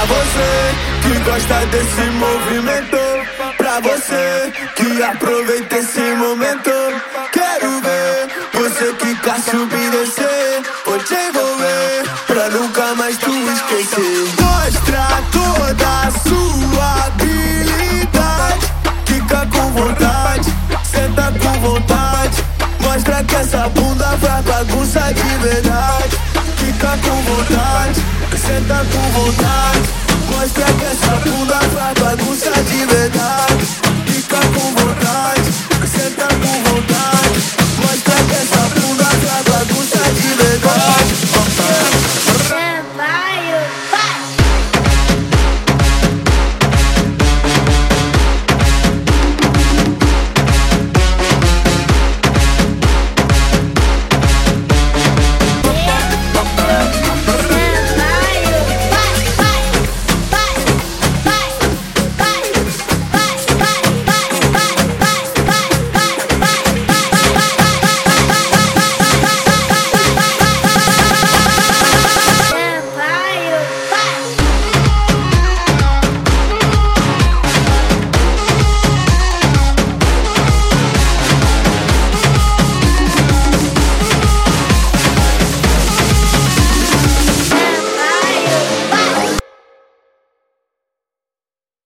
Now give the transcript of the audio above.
Pra você que gosta desse movimento. Pra você que aproveita esse momento. Quero ver você que quer subir e descer. Vou te envolver pra nunca mais tu esquecer. Mostra toda a sua habilidade. Fica com vontade, senta com vontade. Mostra que essa bunda vai bagunça de verdade. Fica com vontade, senta com vontade.